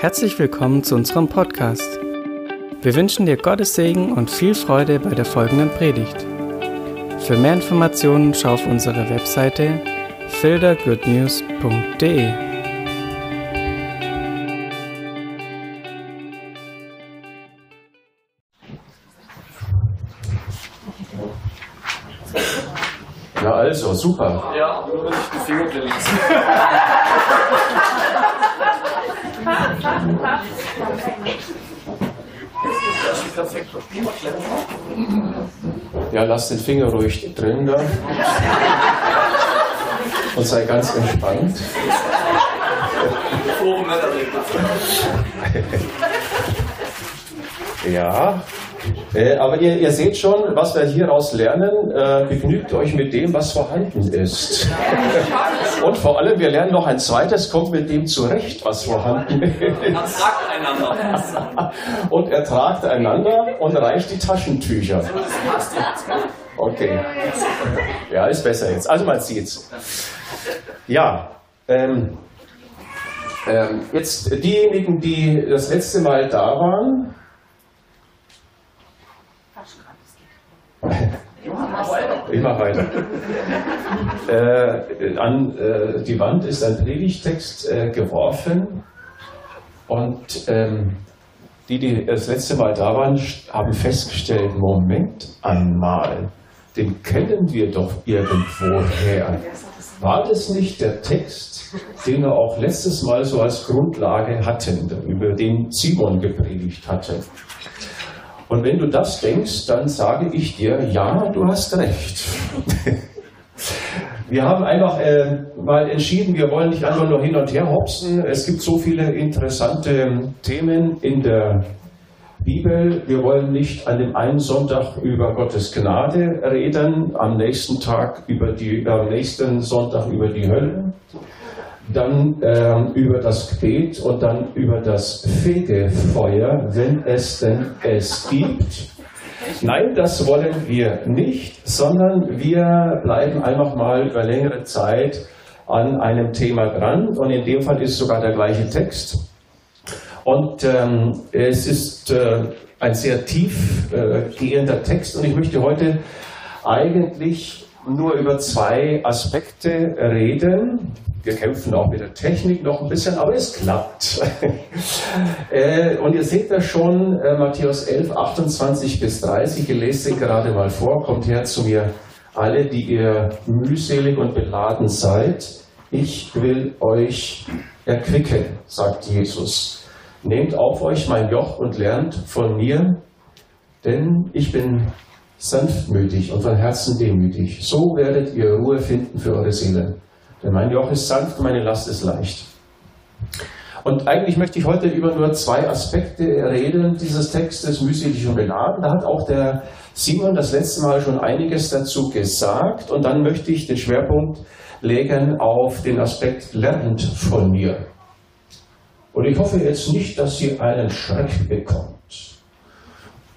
Herzlich willkommen zu unserem Podcast. Wir wünschen dir Gottes Segen und viel Freude bei der folgenden Predigt. Für mehr Informationen schau auf unsere Webseite fildergoodnews.de. Ja, also, super. Ja, nur wenn ich die Finger. Ja, lass den Finger ruhig drin da. Und sei ganz entspannt. Ja. Äh, aber ihr, ihr seht schon, was wir hieraus lernen. Äh, begnügt euch mit dem, was vorhanden ist. Und vor allem, wir lernen noch ein zweites, kommt mit dem zurecht, was vorhanden ist. Man sagt einander. Und ertragt einander und reicht die Taschentücher. Das passt jetzt. Okay. Ja, ist besser jetzt. Also man sieht's. Ja. Ähm, ähm, jetzt diejenigen, die das letzte Mal da waren. Ich mach weiter. Äh, an äh, die Wand ist ein Predigtext äh, geworfen und ähm, die, die das letzte Mal da waren, haben festgestellt, Moment einmal, den kennen wir doch irgendwoher. War das nicht der Text, den wir auch letztes Mal so als Grundlage hatten, über den Simon gepredigt hatte? Und wenn du das denkst, dann sage ich dir, ja, du hast recht. Wir haben einfach äh, mal entschieden, wir wollen nicht einfach nur hin und her hopsen. Es gibt so viele interessante Themen in der Bibel. Wir wollen nicht an dem einen Sonntag über Gottes Gnade reden, am nächsten Tag über die, am nächsten Sonntag über die Hölle, dann ähm, über das Gebet und dann über das Fegefeuer, wenn es denn es gibt. Nein, das wollen wir nicht, sondern wir bleiben einfach mal über längere Zeit an einem Thema dran. Und in dem Fall ist sogar der gleiche Text. Und ähm, es ist äh, ein sehr tief äh, Text. Und ich möchte heute eigentlich nur über zwei Aspekte reden. Wir kämpfen auch mit der Technik noch ein bisschen, aber es klappt. Äh, und ihr seht da schon, äh, Matthäus 11, 28 bis 30, ihr lest den gerade mal vor, kommt her zu mir, alle, die ihr mühselig und beladen seid, ich will euch erquicken, sagt Jesus. Nehmt auf euch mein Joch und lernt von mir, denn ich bin sanftmütig und von Herzen demütig. So werdet ihr Ruhe finden für eure Seele. Denn mein Joch ist sanft meine Last ist leicht. Und eigentlich möchte ich heute über nur zwei Aspekte reden dieses Textes, mühselig und beladen. Da hat auch der Simon das letzte Mal schon einiges dazu gesagt. Und dann möchte ich den Schwerpunkt legen auf den Aspekt lernt von mir. Und ich hoffe jetzt nicht, dass ihr einen Schreck bekommt.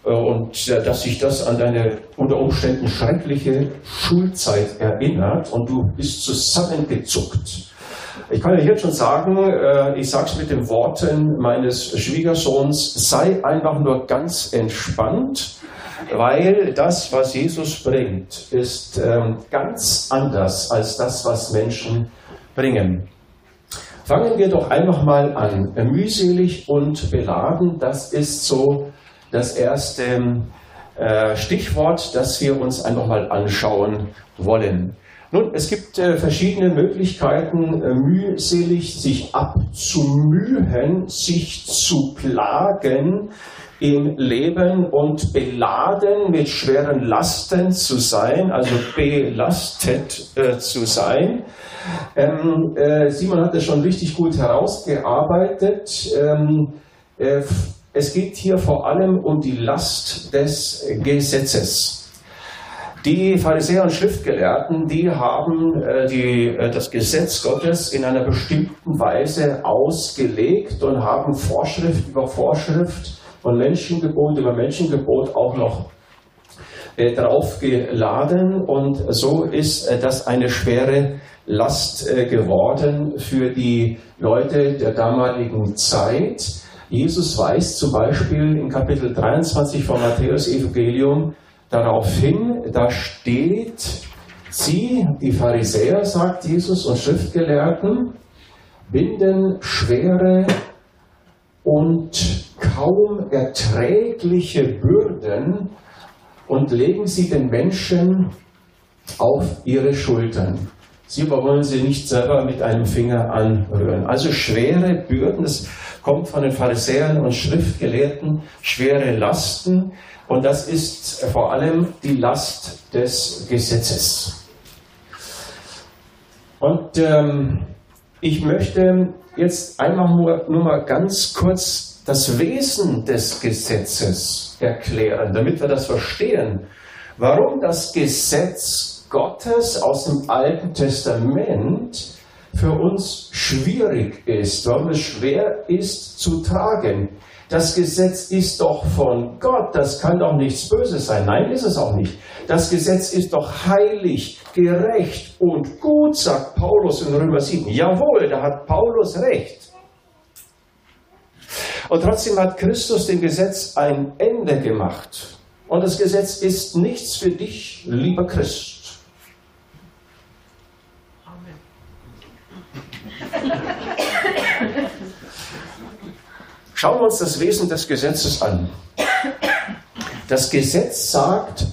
Äh, Und äh, dass sich das an deine unter Umständen schreckliche Schulzeit erinnert und du bist zusammengezuckt. Ich kann dir jetzt schon sagen, äh, ich sage es mit den Worten meines Schwiegersohns, sei einfach nur ganz entspannt, weil das, was Jesus bringt, ist ähm, ganz anders als das, was Menschen bringen. Fangen wir doch einfach mal an. Mühselig und beladen, das ist so das erste äh, Stichwort, das wir uns einfach mal anschauen wollen. Nun, es gibt äh, verschiedene Möglichkeiten, äh, mühselig sich abzumühen, sich zu plagen im Leben und beladen mit schweren Lasten zu sein, also belastet äh, zu sein. Ähm, äh, Simon hat das schon richtig gut herausgearbeitet. Ähm, äh, es geht hier vor allem um die Last des Gesetzes. Die Pharisäer und Schriftgelehrten, die haben äh, die, äh, das Gesetz Gottes in einer bestimmten Weise ausgelegt und haben Vorschrift über Vorschrift und Menschengebot über Menschengebot auch noch äh, draufgeladen. Und so ist das eine schwere Last geworden für die Leute der damaligen Zeit. Jesus weist zum Beispiel in Kapitel 23 von Matthäus Evangelium darauf hin, da steht, sie, die Pharisäer, sagt Jesus, und Schriftgelehrten, binden schwere und kaum erträgliche Bürden und legen sie den Menschen auf ihre Schultern. Sie aber wollen sie nicht selber mit einem Finger anrühren. Also schwere Bürden, das kommt von den Pharisäern und Schriftgelehrten, schwere Lasten. Und das ist vor allem die Last des Gesetzes. Und ähm, ich möchte jetzt einfach nur, nur mal ganz kurz das Wesen des Gesetzes erklären, damit wir das verstehen. Warum das Gesetz Gottes aus dem Alten Testament für uns schwierig ist, warum es schwer ist zu tragen. Das Gesetz ist doch von Gott, das kann doch nichts Böses sein. Nein, ist es auch nicht. Das Gesetz ist doch heilig, gerecht und gut, sagt Paulus in Römer 7. Jawohl, da hat Paulus recht. Und trotzdem hat Christus dem Gesetz ein Ende gemacht. Und das Gesetz ist nichts für dich, lieber Christ. Schauen wir uns das Wesen des Gesetzes an. Das Gesetz sagt,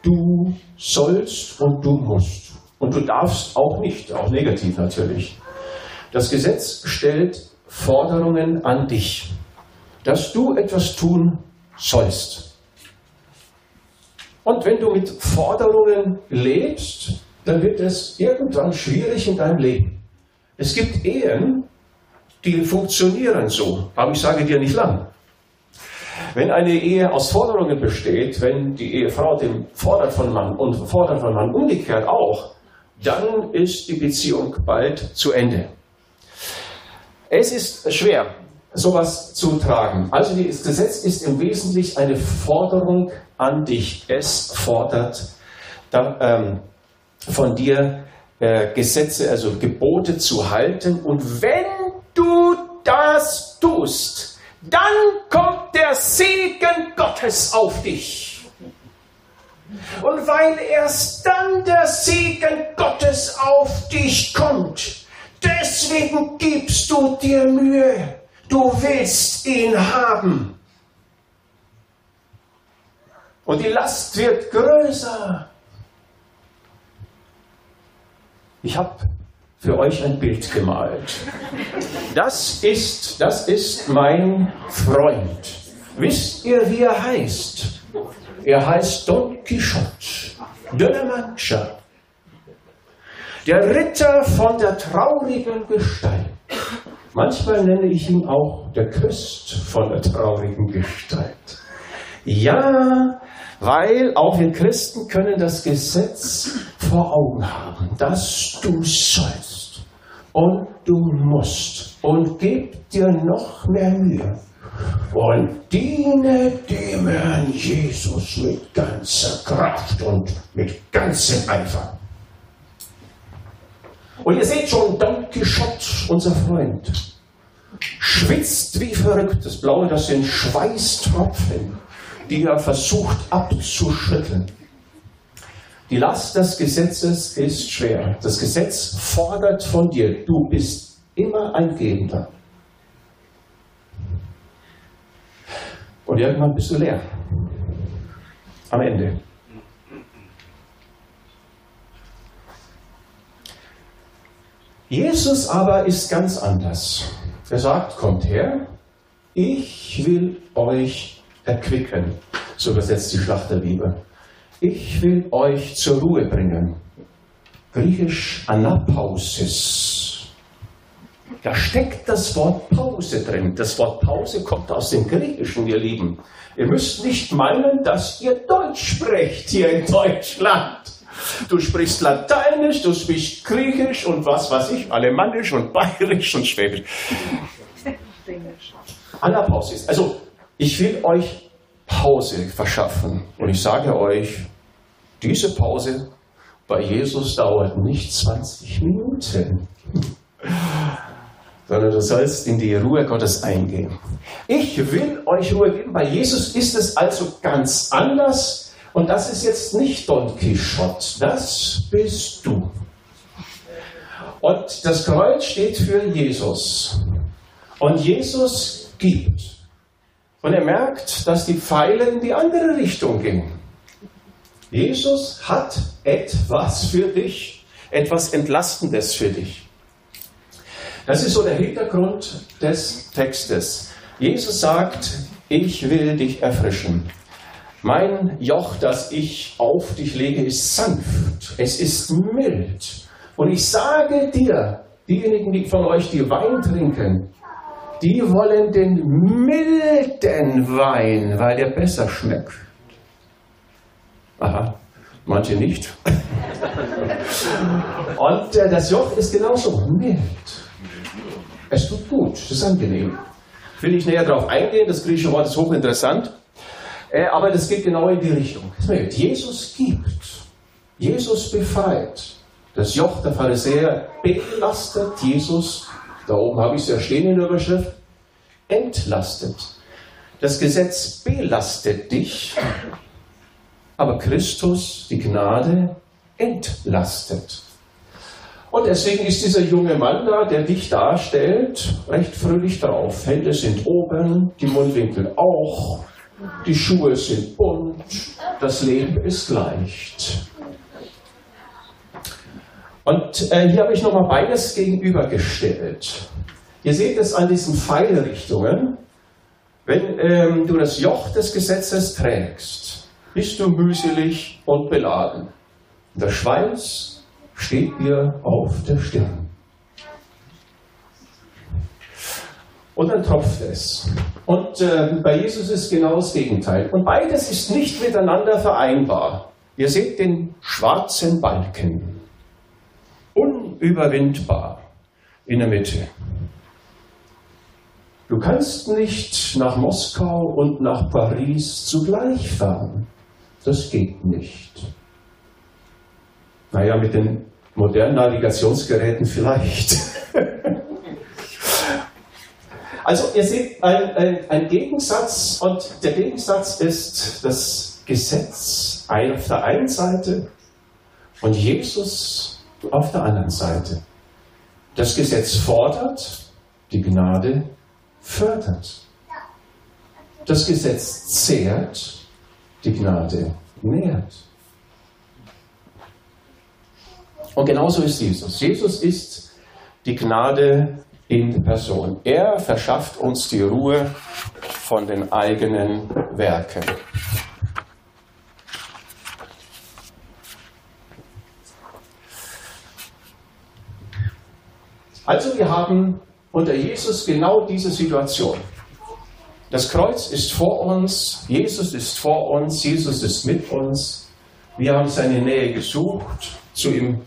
du sollst und du musst. Und du darfst auch nicht, auch negativ natürlich. Das Gesetz stellt Forderungen an dich, dass du etwas tun sollst. Und wenn du mit Forderungen lebst, dann wird es irgendwann schwierig in deinem Leben. Es gibt Ehen, die funktionieren so, aber ich sage dir nicht lang. Wenn eine Ehe aus Forderungen besteht, wenn die Ehefrau dem fordert von Mann und fordert von Mann umgekehrt auch, dann ist die Beziehung bald zu Ende. Es ist schwer, sowas zu tragen. Also das Gesetz ist im Wesentlichen eine Forderung an dich. Es fordert ähm, von dir äh, Gesetze, also Gebote zu halten. Und wenn das tust, dann kommt der Segen Gottes auf dich. Und weil erst dann der Segen Gottes auf dich kommt, deswegen gibst du dir Mühe. Du willst ihn haben. Und die Last wird größer. Ich habe für euch ein Bild gemalt. Das ist, das ist mein Freund. Wisst ihr, wie er heißt? Er heißt Don Quixote de la Mancha. Der Ritter von der traurigen Gestalt. Manchmal nenne ich ihn auch der Christ von der traurigen Gestalt. Ja, weil auch wir Christen können das Gesetz vor Augen haben, dass du sollst und du musst und gib dir noch mehr Mühe und diene dem Herrn Jesus mit ganzer Kraft und mit ganzem Eifer. Und ihr seht schon, Don Quixote, unser Freund, schwitzt wie verrückt. Das Blaue, das sind Schweißtropfen die er versucht abzuschütteln. Die Last des Gesetzes ist schwer. Das Gesetz fordert von dir, du bist immer ein Gebender. Und irgendwann bist du leer. Am Ende. Jesus aber ist ganz anders. Er sagt, kommt her, ich will euch erquicken, so übersetzt die Schlachterbibel. Ich will euch zur Ruhe bringen. Griechisch Anapausis. Da steckt das Wort Pause drin. Das Wort Pause kommt aus dem Griechischen, ihr Lieben. Ihr müsst nicht meinen, dass ihr Deutsch sprecht hier in Deutschland. Du sprichst Lateinisch, du sprichst Griechisch und was weiß ich, Alemannisch und Bayerisch und Schwäbisch. Anapausis. Also ich will euch Pause verschaffen. Und ich sage euch, diese Pause bei Jesus dauert nicht 20 Minuten, sondern du sollst in die Ruhe Gottes eingehen. Ich will euch Ruhe geben. Bei Jesus ist es also ganz anders. Und das ist jetzt nicht Don Quixote, das bist du. Und das Kreuz steht für Jesus. Und Jesus gibt. Und er merkt, dass die Pfeile in die andere Richtung gehen. Jesus hat etwas für dich, etwas Entlastendes für dich. Das ist so der Hintergrund des Textes. Jesus sagt, ich will dich erfrischen. Mein Joch, das ich auf dich lege, ist sanft, es ist mild und ich sage dir, diejenigen die von euch, die Wein trinken, die wollen den milden Wein, weil der besser schmeckt. Aha, manche nicht. Und äh, das Joch ist genauso mild. Es tut gut, es ist angenehm. Will ich näher darauf eingehen, das griechische Wort ist hochinteressant. Äh, aber das geht genau in die Richtung. Jesus gibt, Jesus befreit. Das Joch der Pharisäer belastet Jesus, da oben habe ich es ja stehen in der Überschrift, entlastet. Das Gesetz belastet dich, aber Christus, die Gnade, entlastet. Und deswegen ist dieser junge Mann da, der dich darstellt, recht fröhlich drauf. Hände sind oben, die Mundwinkel auch, die Schuhe sind bunt, das Leben ist leicht. Und äh, hier habe ich nochmal beides gegenübergestellt. Ihr seht es an diesen Pfeilrichtungen. Wenn ähm, du das Joch des Gesetzes trägst, bist du mühselig und beladen. Der Schweiß steht dir auf der Stirn. Und dann tropft es. Und äh, bei Jesus ist genau das Gegenteil. Und beides ist nicht miteinander vereinbar. Ihr seht den schwarzen Balken unüberwindbar in der Mitte. Du kannst nicht nach Moskau und nach Paris zugleich fahren. Das geht nicht. Naja, mit den modernen Navigationsgeräten vielleicht. also ihr seht ein, ein, ein, Gegensatz und der Gegensatz ist das Gesetz auf der einen Seite und Jesus auf der anderen Seite. Das Gesetz fordert, die Gnade fördert. Das Gesetz zehrt, die Gnade nährt. Und genauso ist Jesus. Jesus ist die Gnade in Person. Er verschafft uns die Ruhe von den eigenen Werken. Also wir haben unter Jesus genau diese Situation. Das Kreuz ist vor uns, Jesus ist vor uns, Jesus ist mit uns. Wir haben seine Nähe gesucht, zu ihm,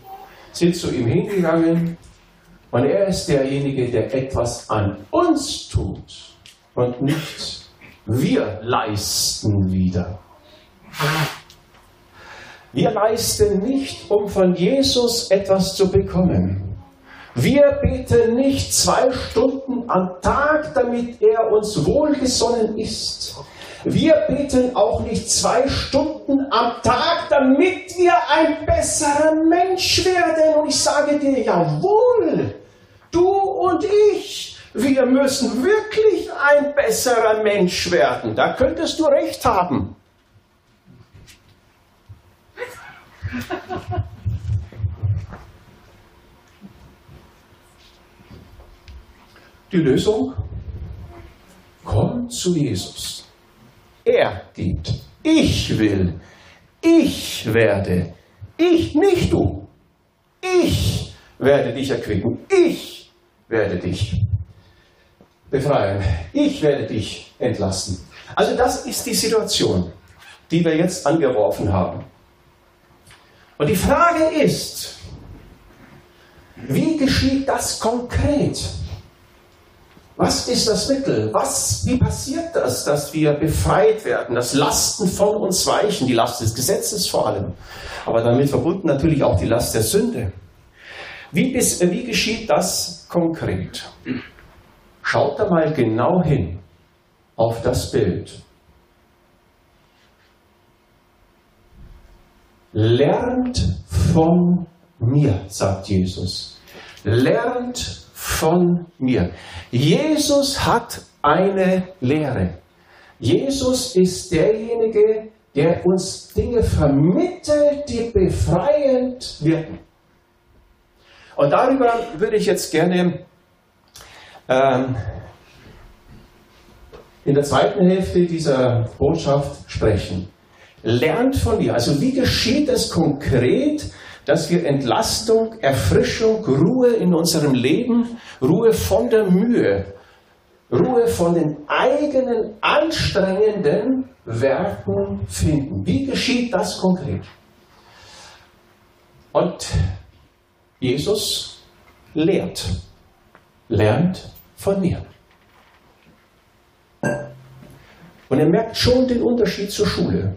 sind zu ihm hingegangen und er ist derjenige, der etwas an uns tut und nicht wir leisten wieder. Wir leisten nicht, um von Jesus etwas zu bekommen. Wir beten nicht zwei Stunden am Tag, damit er uns wohlgesonnen ist. Wir beten auch nicht zwei Stunden am Tag, damit wir ein besserer Mensch werden. Und ich sage dir, jawohl, du und ich, wir müssen wirklich ein besserer Mensch werden. Da könntest du recht haben. Die Lösung? Komm zu Jesus. Er gibt. Ich will. Ich werde. Ich, nicht du. Ich werde dich erquicken. Ich werde dich befreien. Ich werde dich entlassen. Also das ist die Situation, die wir jetzt angeworfen haben. Und die Frage ist, wie geschieht das konkret? Was ist das Mittel? Was, wie passiert das, dass wir befreit werden, dass Lasten von uns weichen, die Last des Gesetzes vor allem, aber damit verbunden natürlich auch die Last der Sünde? Wie, bis, wie geschieht das konkret? Schaut da mal genau hin auf das Bild. Lernt von mir, sagt Jesus. Lernt von mir. Jesus hat eine Lehre. Jesus ist derjenige, der uns Dinge vermittelt, die befreiend wirken. Und darüber würde ich jetzt gerne ähm, in der zweiten Hälfte dieser Botschaft sprechen. Lernt von mir. Also wie geschieht es konkret, dass wir Entlastung, Erfrischung, Ruhe in unserem Leben, Ruhe von der Mühe, Ruhe von den eigenen anstrengenden Werken finden. Wie geschieht das konkret? Und Jesus lehrt, lernt von mir. Und er merkt schon den Unterschied zur Schule.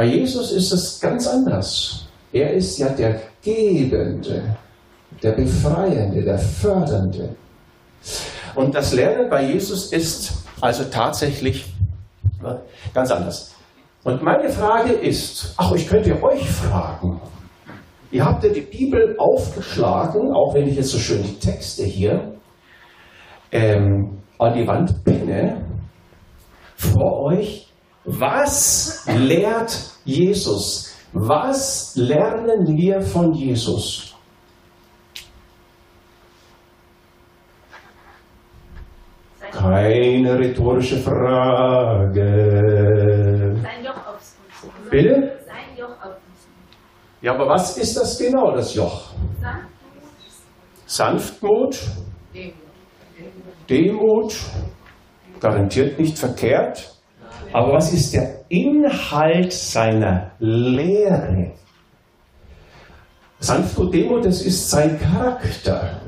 Bei Jesus ist es ganz anders. Er ist ja der Gebende, der Befreiende, der Fördernde. Und das Lernen bei Jesus ist also tatsächlich ganz anders. Und meine Frage ist, ach, ich könnte euch fragen, ihr habt ja die Bibel aufgeschlagen, auch wenn ich jetzt so schön die Texte hier ähm, an die Wand pinne, vor euch was lehrt Jesus? Was lernen wir von Jesus? Keine rhetorische Frage. Sein Joch auf uns. Bitte? Sein Joch auf uns. Ja, aber was ist das genau, das Joch? Sanftmut, Demut, garantiert nicht verkehrt. Aber was ist der Inhalt seiner Lehre? Sanftmut Demut, das ist sein Charakter.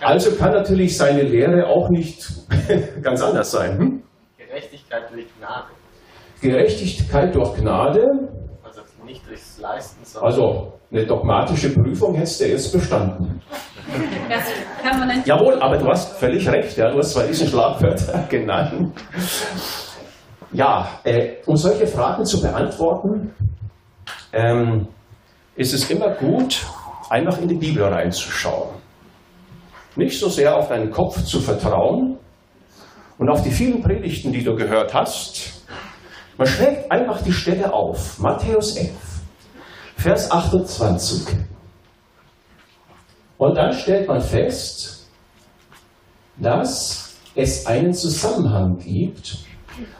Also kann natürlich seine Lehre auch nicht ganz anders sein. Hm? Gerechtigkeit durch Gnade. Gerechtigkeit durch Gnade. Also nicht durchs Leisten, sondern. Also eine dogmatische Prüfung hättest du jetzt bestanden. Das kann man nicht. Jawohl, aber du hast völlig recht. Ja, du hast zwar diesen Schlagwörter genannt. Ja, äh, um solche Fragen zu beantworten, ähm, ist es immer gut, einfach in die Bibel reinzuschauen. Nicht so sehr auf deinen Kopf zu vertrauen und auf die vielen Predigten, die du gehört hast. Man schlägt einfach die Stelle auf. Matthäus 11, Vers 28. Und dann stellt man fest, dass es einen Zusammenhang gibt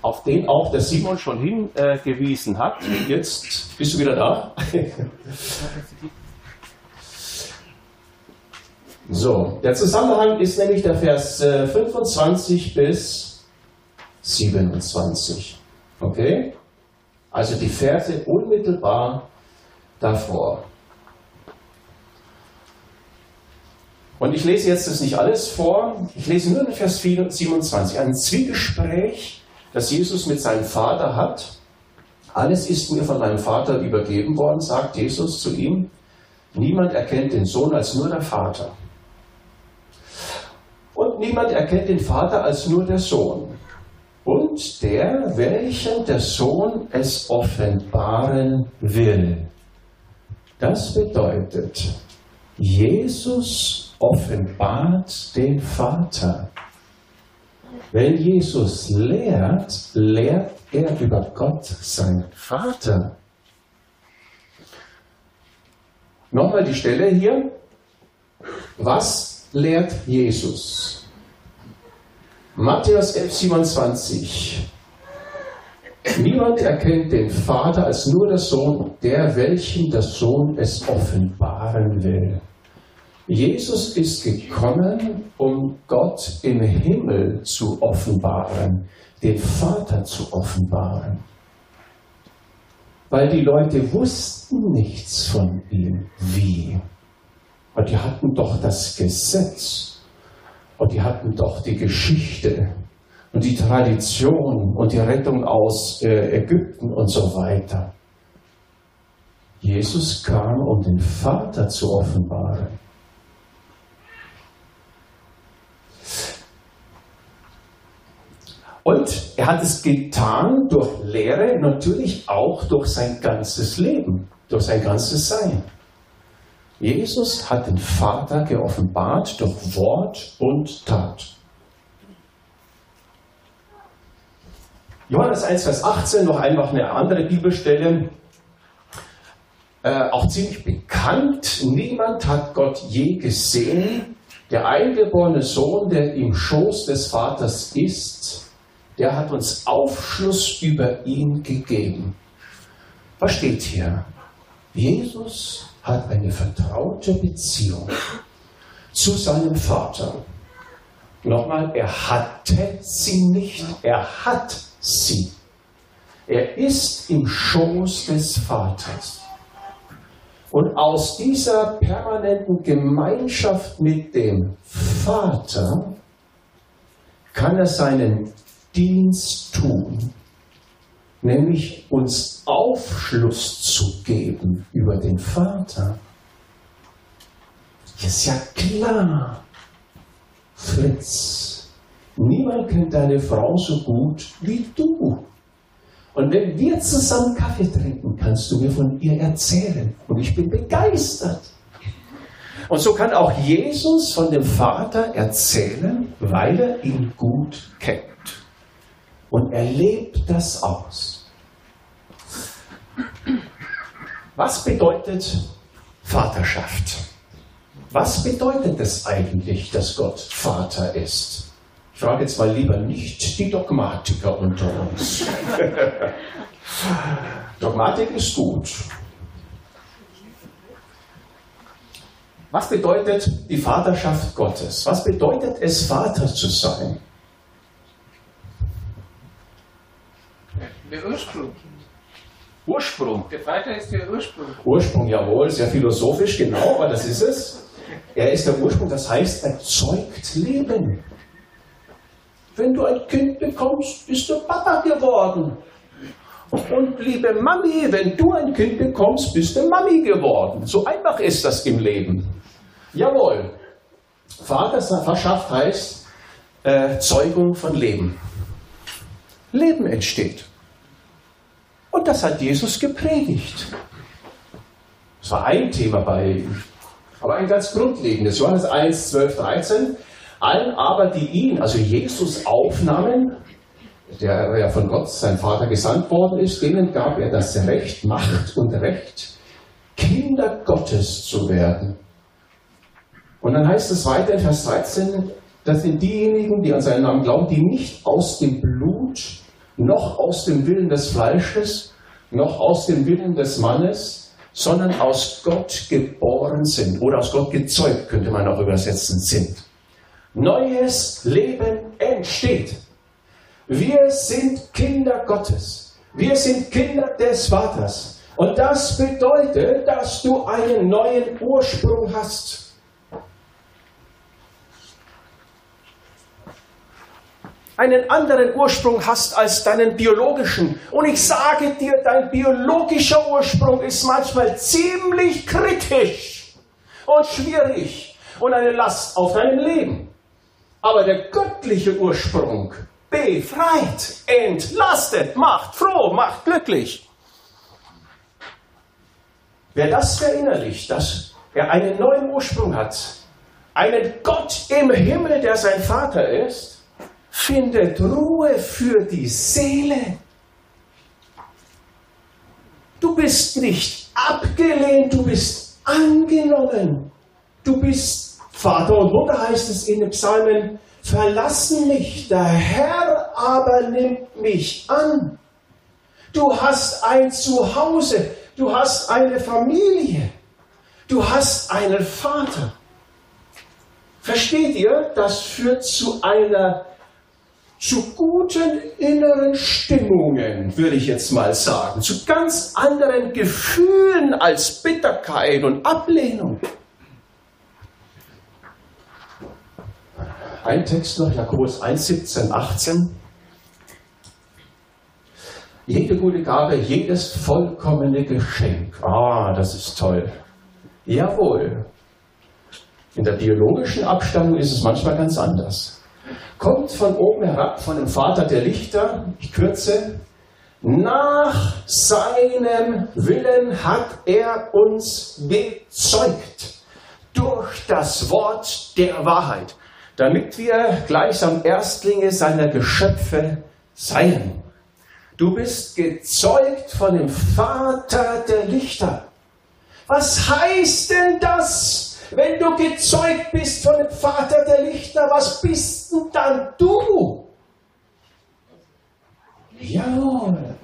auf den auch der Simon schon hingewiesen hat. Jetzt bist du wieder da. So, der Zusammenhang ist nämlich der Vers 25 äh, bis 27. Okay? Also die Verse unmittelbar davor. Und ich lese jetzt das nicht alles vor, ich lese nur den Vers 27. Ein Zwiegespräch das Jesus mit seinem Vater hat. Alles ist mir von meinem Vater übergeben worden, sagt Jesus zu ihm. Niemand erkennt den Sohn als nur der Vater. Und niemand erkennt den Vater als nur der Sohn. Und der, welchen der Sohn es offenbaren will. Das bedeutet, Jesus offenbart den Vater. Wenn Jesus lehrt, lehrt er über Gott, sein Vater. Nochmal die Stelle hier. Was lehrt Jesus? Matthäus 11, 27. Niemand erkennt den Vater als nur der Sohn, der welchem der Sohn es offenbaren will. Jesus ist gekommen, um Gott im Himmel zu offenbaren, den Vater zu offenbaren. Weil die Leute wussten nichts von ihm. Wie? Und die hatten doch das Gesetz. Und die hatten doch die Geschichte und die Tradition und die Rettung aus äh, Ägypten und so weiter. Jesus kam, um den Vater zu offenbaren. Und er hat es getan durch Lehre, natürlich auch durch sein ganzes Leben, durch sein ganzes Sein. Jesus hat den Vater geoffenbart durch Wort und Tat. Johannes 1, Vers 18, noch einfach eine andere Bibelstelle, äh, auch ziemlich bekannt. Niemand hat Gott je gesehen. Der eingeborene Sohn, der im Schoß des Vaters ist, der hat uns Aufschluss über ihn gegeben. Was steht hier? Jesus hat eine vertraute Beziehung zu seinem Vater. Nochmal, er hatte sie nicht, er hat sie. Er ist im Schoß des Vaters. Und aus dieser permanenten Gemeinschaft mit dem Vater kann er seinen Dienst tun, nämlich uns Aufschluss zu geben über den Vater. Ist ja klar, Fritz, niemand kennt deine Frau so gut wie du. Und wenn wir zusammen Kaffee trinken, kannst du mir von ihr erzählen. Und ich bin begeistert. Und so kann auch Jesus von dem Vater erzählen, weil er ihn gut kennt und er lebt das aus. Was bedeutet Vaterschaft? Was bedeutet es eigentlich, dass Gott Vater ist? Ich frage jetzt mal lieber nicht die Dogmatiker unter uns. Dogmatik ist gut. Was bedeutet die Vaterschaft Gottes? Was bedeutet es, Vater zu sein? Der Ursprung. Ursprung. Der Vater ist der Ursprung. Ursprung, jawohl, sehr philosophisch, genau, aber das ist es. Er ist der Ursprung, das heißt, er zeugt Leben. Wenn du ein Kind bekommst, bist du Papa geworden. Und liebe Mami, wenn du ein Kind bekommst, bist du Mami geworden. So einfach ist das im Leben. Jawohl. Vaterschaft heißt äh, Zeugung von Leben. Leben entsteht. Und das hat Jesus gepredigt. Das war ein Thema bei ihm. Aber ein ganz grundlegendes. Johannes 1, 12, 13. Allen aber, die ihn, also Jesus, aufnahmen, der ja von Gott, sein Vater, gesandt worden ist, denen gab er das Recht, Macht und Recht, Kinder Gottes zu werden. Und dann heißt es weiter in Vers 13, das sind diejenigen, die an seinen Namen glauben, die nicht aus dem Blut noch aus dem Willen des Fleisches, noch aus dem Willen des Mannes, sondern aus Gott geboren sind oder aus Gott gezeugt, könnte man auch übersetzen, sind. Neues Leben entsteht. Wir sind Kinder Gottes. Wir sind Kinder des Vaters. Und das bedeutet, dass du einen neuen Ursprung hast. Einen anderen Ursprung hast als deinen biologischen. Und ich sage dir, dein biologischer Ursprung ist manchmal ziemlich kritisch und schwierig und eine Last auf deinem Leben. Aber der göttliche Ursprung befreit, entlastet, macht froh, macht glücklich. Wer das verinnerlicht, dass er einen neuen Ursprung hat, einen Gott im Himmel, der sein Vater ist, findet Ruhe für die Seele. Du bist nicht abgelehnt, du bist angenommen. Du bist Vater und Mutter heißt es in den Psalmen, verlassen mich, der Herr aber nimmt mich an. Du hast ein Zuhause, du hast eine Familie, du hast einen Vater. Versteht ihr? Das führt zu einer zu guten inneren Stimmungen, würde ich jetzt mal sagen, zu ganz anderen Gefühlen als Bitterkeit und Ablehnung. ein Text noch, Jakobus 1, 17, 18. Jede gute Gabe, jedes vollkommene Geschenk. Ah, das ist toll. Jawohl. In der biologischen Abstammung ist es manchmal ganz anders. Kommt von oben herab, von dem Vater der Lichter, ich kürze, nach seinem Willen hat er uns bezeugt durch das Wort der Wahrheit, damit wir gleichsam Erstlinge seiner Geschöpfe seien. Du bist gezeugt von dem Vater der Lichter. Was heißt denn das, wenn du gezeugt bist von dem Vater der Lichter? Was bist denn dann du? Jawohl.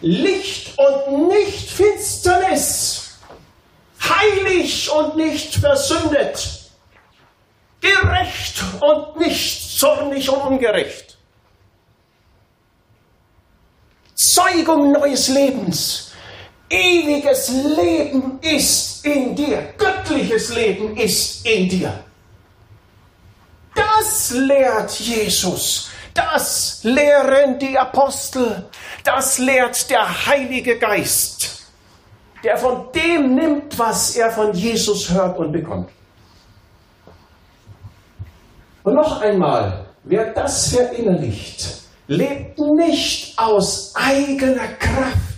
Licht und nicht Finsternis. Heilig und nicht versündet. Gerecht und nicht zornig und ungerecht. Zeugung neues Lebens. Ewiges Leben ist in dir. Göttliches Leben ist in dir. Das lehrt Jesus. Das lehren die Apostel. Das lehrt der Heilige Geist, der von dem nimmt, was er von Jesus hört und bekommt. Und noch einmal, wer das verinnerlicht, lebt nicht aus eigener Kraft,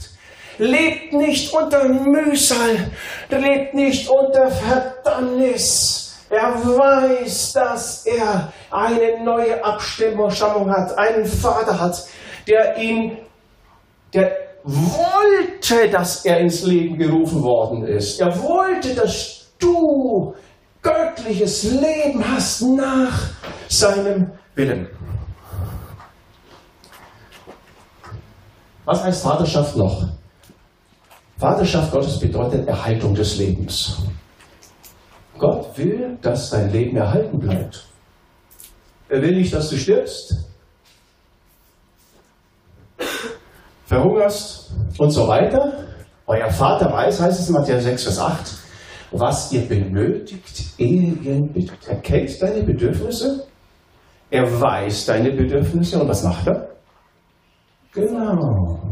lebt nicht unter Mühsal, lebt nicht unter Verdammnis. Er weiß, dass er eine neue Abstimmung hat, einen Vater hat, der ihn, der wollte, dass er ins Leben gerufen worden ist. Er wollte, dass du göttliches Leben hast nach seinem Willen. Was heißt Vaterschaft noch? Vaterschaft Gottes bedeutet Erhaltung des Lebens. Gott will, dass dein Leben erhalten bleibt. Er will nicht, dass du stirbst, verhungerst und so weiter. Euer Vater weiß, heißt es in Matthäus 6, Vers 8, was ihr benötigt, ehe ihr bittet. Er kennt deine Bedürfnisse, er weiß deine Bedürfnisse und was macht er? Genau.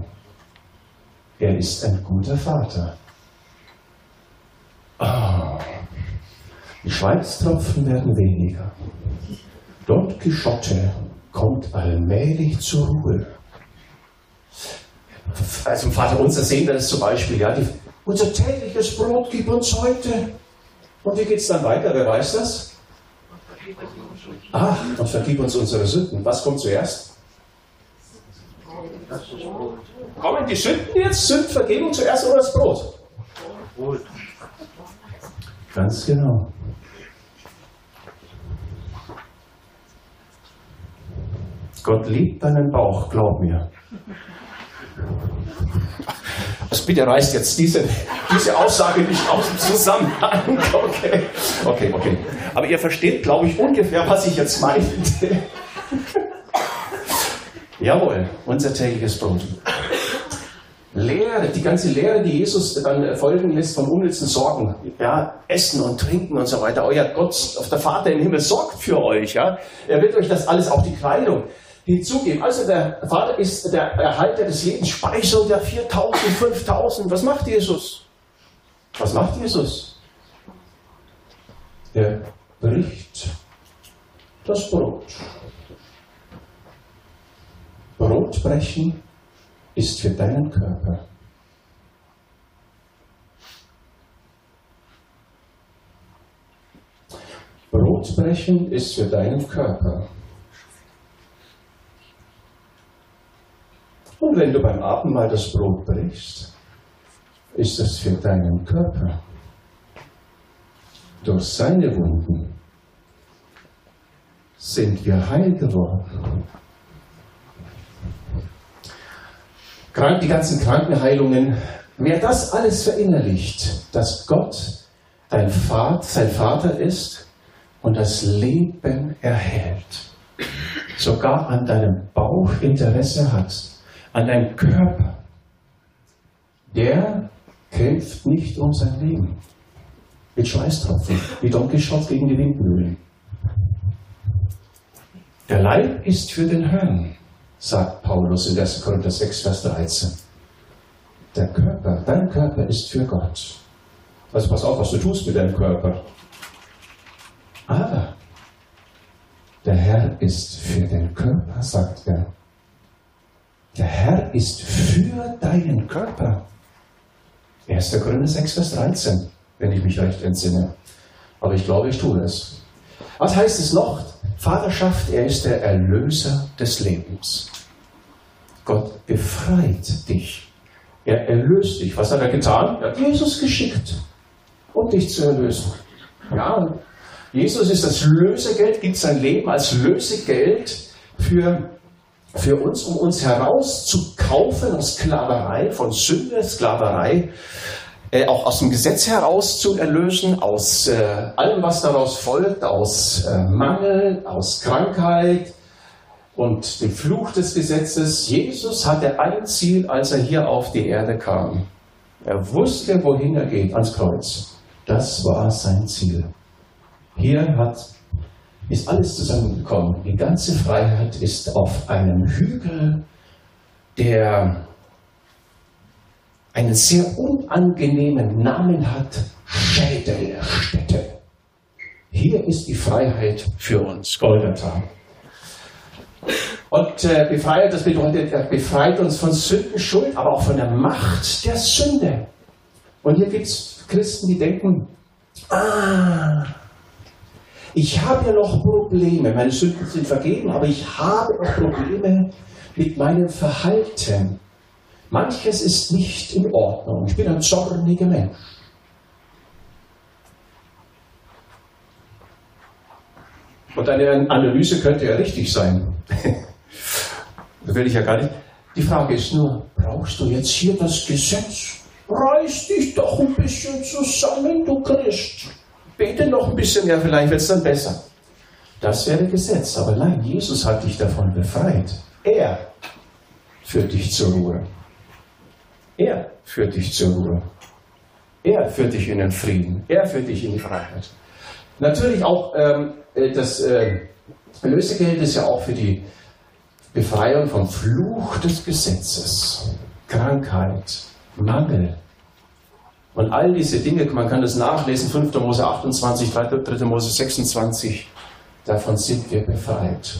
Er ist ein guter Vater. Oh. Die Schweißtropfen werden weniger. Don Quixote kommt allmählich zur Ruhe. Also Vater unser sehen wir das zum Beispiel, ja, die, unser tägliches Brot gib uns heute. Und wie geht es dann weiter? Wer weiß das? Ach, und vergib uns unsere Sünden. Was kommt zuerst? Kommen die Sünden jetzt? Sündvergebung zuerst oder das Brot? Brot. Ganz genau. Gott liebt deinen Bauch, glaub mir. Also bitte reißt jetzt diese, diese Aussage nicht aus dem Zusammenhang. Okay, okay, okay. Aber ihr versteht, glaube ich, ungefähr, was ich jetzt meinte. Jawohl, unser tägliches Brot. Lehre, die ganze Lehre, die Jesus dann folgen lässt von unnützen Sorgen, ja, Essen und Trinken und so weiter. Euer Gott, der Vater im Himmel sorgt für euch, ja. Er wird euch das alles, auch die Kleidung, hinzugeben. Also der Vater ist der Erhalter des jeden Speisel der 4000, 5000. Was macht Jesus? Was macht Jesus? Er bricht das Brot. Brotbrechen ist für deinen Körper. Brotbrechen ist für deinen Körper. Und wenn du beim Abendmahl das Brot brichst, ist es für deinen Körper. Durch seine Wunden sind wir heil geworden. Die ganzen Krankenheilungen, wer das alles verinnerlicht, dass Gott dein Vater, sein Vater ist und das Leben erhält, sogar an deinem Bauch Interesse hat, an deinem Körper, der kämpft nicht um sein Leben. Mit Schweißtropfen, wie Don Quixote gegen die Windmühlen. Der Leib ist für den Herrn, sagt Paulus in 1. Korinther 6, Vers 13. Der Körper, dein Körper ist für Gott. Also pass auf, was du tust mit deinem Körper. Aber der Herr ist für den Körper, sagt er. Der Herr ist für deinen Körper. 1. Korinther 6, Vers 13, wenn ich mich recht entsinne. Aber ich glaube, ich tue es. Was heißt es noch? Vaterschaft, er ist der Erlöser des Lebens. Gott befreit dich. Er erlöst dich. Was hat er getan? Er hat Jesus geschickt, um dich zu erlösen. Ja, Jesus ist das Lösegeld, gibt sein Leben als Lösegeld für, für uns, um uns herauszukaufen aus Sklaverei, von Sünde, Sklaverei, äh, auch aus dem Gesetz heraus zu erlösen, aus äh, allem, was daraus folgt, aus äh, Mangel, aus Krankheit und dem Fluch des Gesetzes. Jesus hatte ein Ziel, als er hier auf die Erde kam. Er wusste, wohin er geht, ans Kreuz. Das war sein Ziel. Hier hat, ist alles zusammengekommen. Die ganze Freiheit ist auf einem Hügel, der einen sehr unangenehmen Namen hat, Schädelstätte. Hier ist die Freiheit für uns, Golgatha. Und äh, befreit, das bedeutet, er befreit uns von Sündenschuld, aber auch von der Macht der Sünde. Und hier gibt es Christen, die denken, ah, ich habe ja noch Probleme, meine Sünden sind vergeben, aber ich habe noch Probleme mit meinem Verhalten. Manches ist nicht in Ordnung. Ich bin ein zorniger Mensch. Und eine Analyse könnte ja richtig sein. das will ich ja gar nicht. Die Frage ist nur, brauchst du jetzt hier das Gesetz? Reiß dich doch ein bisschen zusammen, du Christ. Bete noch ein bisschen mehr, vielleicht wird es dann besser. Das wäre Gesetz. Aber nein, Jesus hat dich davon befreit. Er führt dich zur Ruhe. Er führt dich zur Ruhe. Er führt dich in den Frieden. Er führt dich in die Freiheit. Natürlich auch ähm, äh, das äh, Lösegeld ist ja auch für die Befreiung vom Fluch des Gesetzes. Krankheit, Mangel, und all diese Dinge, man kann das nachlesen, 5. Mose 28, 3. Mose 26, davon sind wir befreit.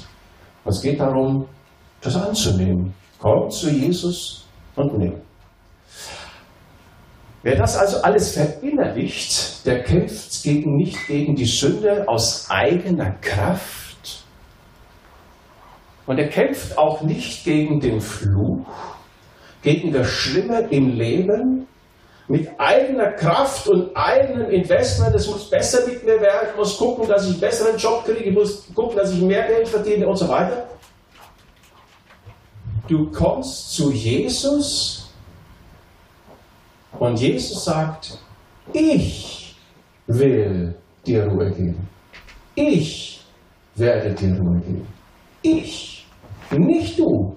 Und es geht darum, das anzunehmen. Kommt zu Jesus und nimm. Wer das also alles verinnerlicht, der kämpft gegen, nicht gegen die Sünde aus eigener Kraft. Und er kämpft auch nicht gegen den Fluch, gegen das Schlimme im Leben, mit eigener Kraft und eigenem Investment, es muss besser mit mir werden, ich muss gucken, dass ich einen besseren Job kriege, ich muss gucken, dass ich mehr Geld verdiene und so weiter. Du kommst zu Jesus und Jesus sagt, ich will dir Ruhe geben. Ich werde dir Ruhe geben. Ich, nicht du.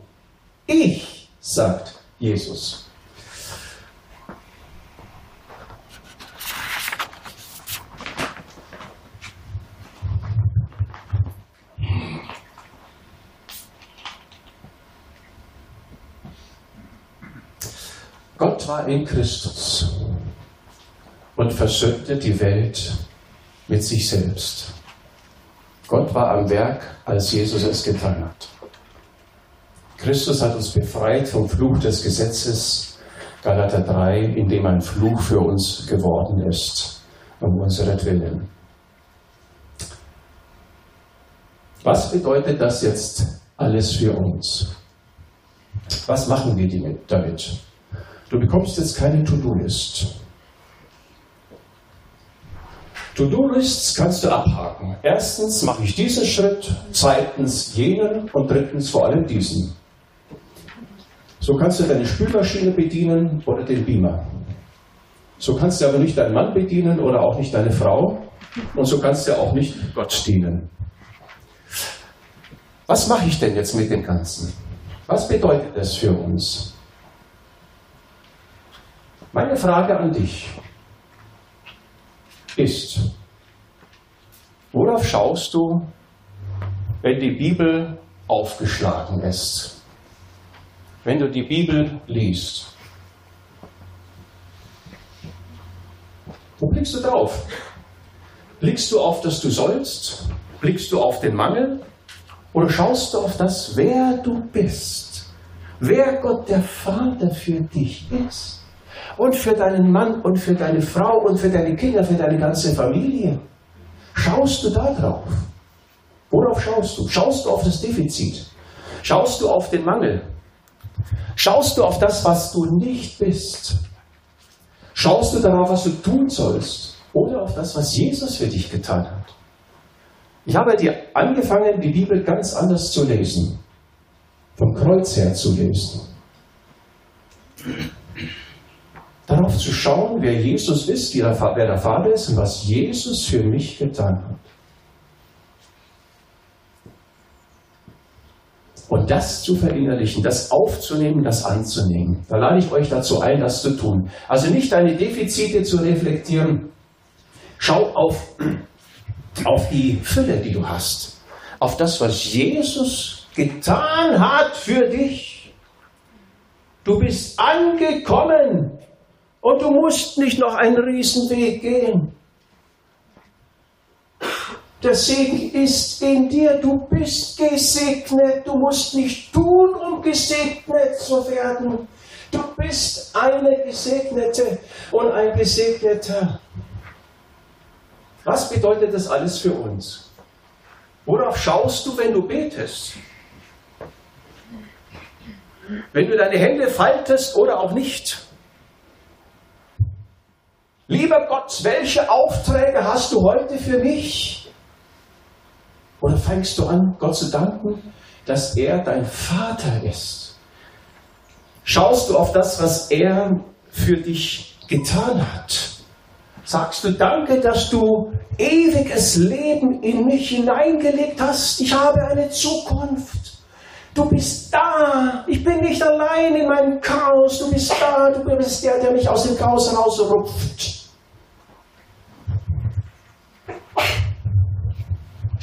Ich, sagt Jesus. Gott war in Christus und versöhnte die Welt mit sich selbst. Gott war am Werk, als Jesus es getan hat. Christus hat uns befreit vom Fluch des Gesetzes, Galater 3, in dem ein Fluch für uns geworden ist, um unseren Willen. Was bedeutet das jetzt alles für uns? Was machen wir damit? Du bekommst jetzt keine To-Do-List. To-Do-Lists kannst du abhaken. Erstens mache ich diesen Schritt, zweitens jenen und drittens vor allem diesen. So kannst du deine Spülmaschine bedienen oder den Beamer. So kannst du aber nicht deinen Mann bedienen oder auch nicht deine Frau. Und so kannst du auch nicht Gott dienen. Was mache ich denn jetzt mit dem Ganzen? Was bedeutet das für uns? Meine Frage an dich ist, worauf schaust du, wenn die Bibel aufgeschlagen ist. Wenn du die Bibel liest. Wo blickst du drauf? Blickst du auf das Du sollst? Blickst du auf den Mangel? Oder schaust du auf das, wer du bist? Wer Gott der Vater für dich ist? Und für deinen Mann und für deine Frau und für deine Kinder, für deine ganze Familie? Schaust du da drauf? Worauf schaust du? Schaust du auf das Defizit? Schaust du auf den Mangel? Schaust du auf das, was du nicht bist? Schaust du darauf, was du tun sollst? Oder auf das, was Jesus für dich getan hat? Ich habe dir angefangen, die Bibel ganz anders zu lesen. Vom Kreuz her zu lesen. Darauf zu schauen, wer Jesus ist, wer der Vater ist und was Jesus für mich getan hat. Und das zu verinnerlichen, das aufzunehmen, das anzunehmen. Da lade ich euch dazu ein, das zu tun. Also nicht deine Defizite zu reflektieren. Schau auf, auf die Fülle, die du hast. Auf das, was Jesus getan hat für dich. Du bist angekommen und du musst nicht noch einen Riesenweg gehen. Der Segen ist in dir. Du bist gesegnet. Du musst nicht tun, um gesegnet zu werden. Du bist eine Gesegnete und ein Gesegneter. Was bedeutet das alles für uns? Worauf schaust du, wenn du betest? Wenn du deine Hände faltest oder auch nicht? Lieber Gott, welche Aufträge hast du heute für mich? Oder fängst du an, Gott zu danken, dass er dein Vater ist? Schaust du auf das, was er für dich getan hat? Sagst du Danke, dass du ewiges Leben in mich hineingelegt hast? Ich habe eine Zukunft. Du bist da. Ich bin nicht allein in meinem Chaos. Du bist da. Du bist der, der mich aus dem Chaos herausrupft.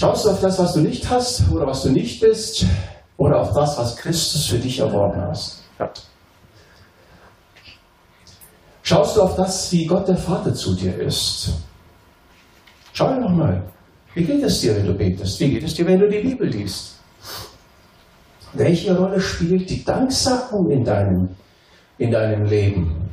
Schaust du auf das, was du nicht hast oder was du nicht bist oder auf das, was Christus für dich erworben hat? Schaust du auf das, wie Gott der Vater zu dir ist? Schau nochmal. Wie geht es dir, wenn du betest? Wie geht es dir, wenn du die Bibel liest? Welche Rolle spielt die Danksagung in deinem, in deinem Leben?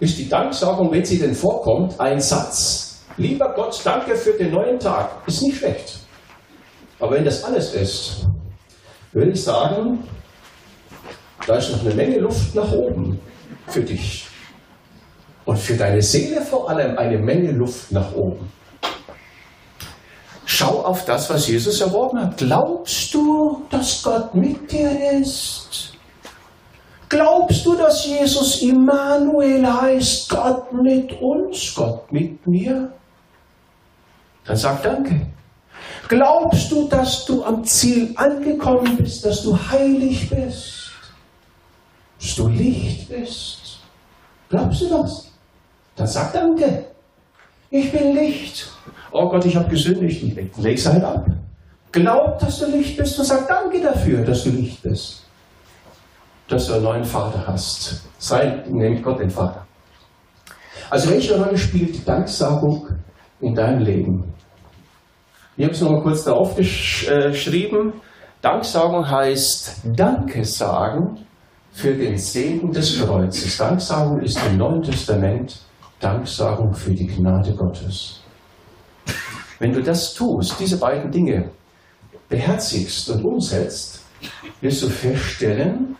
Ist die Danksagung, wenn sie denn vorkommt, ein Satz. Lieber Gott, danke für den neuen Tag. Ist nicht schlecht. Aber wenn das alles ist, würde ich sagen, da ist noch eine Menge Luft nach oben für dich. Und für deine Seele vor allem eine Menge Luft nach oben. Schau auf das, was Jesus erworben hat. Glaubst du, dass Gott mit dir ist? Glaubst du, dass Jesus Immanuel heißt, Gott mit uns, Gott mit mir? Dann sag Danke. Glaubst du, dass du am Ziel angekommen bist, dass du heilig bist, dass du Licht bist? Glaubst du das? Dann sag Danke. Ich bin Licht. Oh Gott, ich habe gesündigt. Leg's halt ab. Glaub, dass du Licht bist und sag Danke dafür, dass du Licht bist dass du einen neuen Vater hast. Sei nämlich Gott den Vater. Also welche Rolle spielt Danksagung in deinem Leben? Ich habe es nochmal kurz darauf geschrieben. Danksagung heißt Danke sagen für den Segen des Kreuzes. Danksagung ist im Neuen Testament Danksagung für die Gnade Gottes. Wenn du das tust, diese beiden Dinge beherzigst und umsetzt, wirst du feststellen,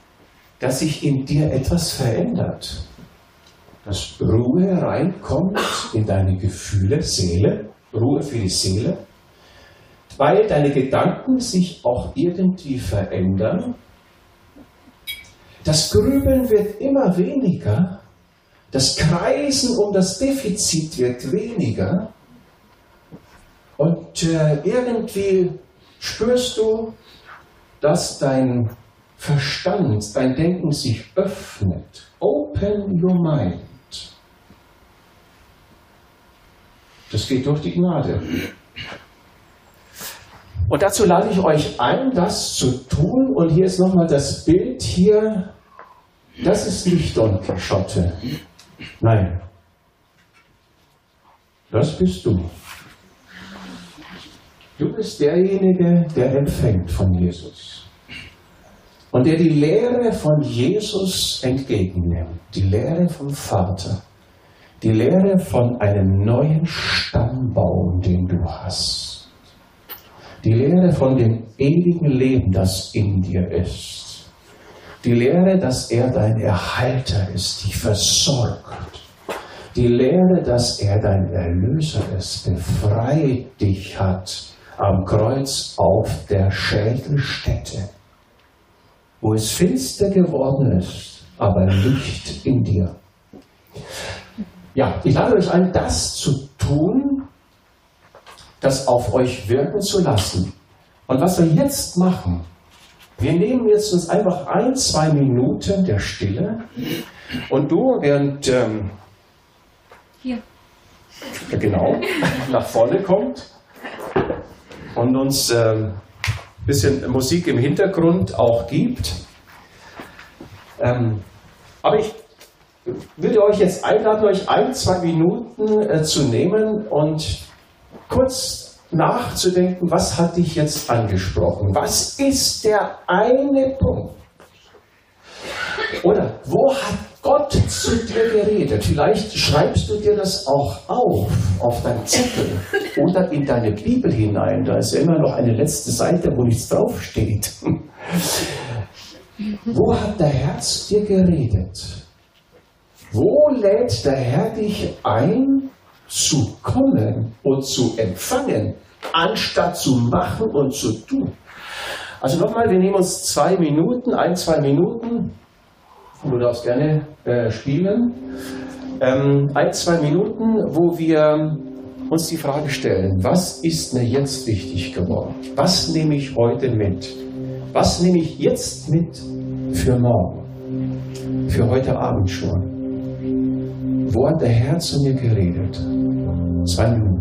dass sich in dir etwas verändert. Dass Ruhe reinkommt in deine Gefühle, Seele, Ruhe für die Seele, weil deine Gedanken sich auch irgendwie verändern. Das Grübeln wird immer weniger, das Kreisen um das Defizit wird weniger und äh, irgendwie spürst du, dass dein Verstand, dein Denken sich öffnet. Open your mind. Das geht durch die Gnade. Und dazu lade ich euch ein, das zu tun. Und hier ist nochmal das Bild hier. Das ist nicht Don Quixote. Nein. Das bist du. Du bist derjenige, der empfängt von Jesus. Und der die Lehre von Jesus entgegennimmt. Die Lehre vom Vater. Die Lehre von einem neuen Stammbaum, den du hast. Die Lehre von dem ewigen Leben, das in dir ist. Die Lehre, dass er dein Erhalter ist, dich versorgt. Die Lehre, dass er dein Erlöser ist, befreit dich hat am Kreuz auf der Schädelstätte, wo es finster geworden ist, aber Licht in dir. Ja, ich lade euch ein, das zu tun, das auf euch wirken zu lassen. Und was wir jetzt machen, wir nehmen jetzt uns einfach ein, zwei Minuten der Stille und du, während ähm, Hier. genau nach vorne kommt und uns ähm, bisschen Musik im Hintergrund auch gibt. Ähm, aber ich würde euch jetzt einladen, euch ein, zwei Minuten äh, zu nehmen und kurz nachzudenken, was hat dich jetzt angesprochen? Was ist der eine Punkt? Oder wo hat Gott zu dir geredet? Vielleicht schreibst du dir das auch auf, auf deinem Zettel oder in deine Bibel hinein. Da ist ja immer noch eine letzte Seite, wo nichts draufsteht. Wo hat der Herr zu dir geredet? Wo lädt der Herr dich ein, zu kommen und zu empfangen, anstatt zu machen und zu tun? Also nochmal, wir nehmen uns zwei Minuten, ein, zwei Minuten. Du darfst gerne äh, spielen. Ähm, ein, zwei Minuten, wo wir uns die Frage stellen, was ist mir jetzt wichtig geworden? Was nehme ich heute mit? Was nehme ich jetzt mit für morgen? Für heute Abend schon? Wo hat der Herr zu mir geredet? Zwei Minuten.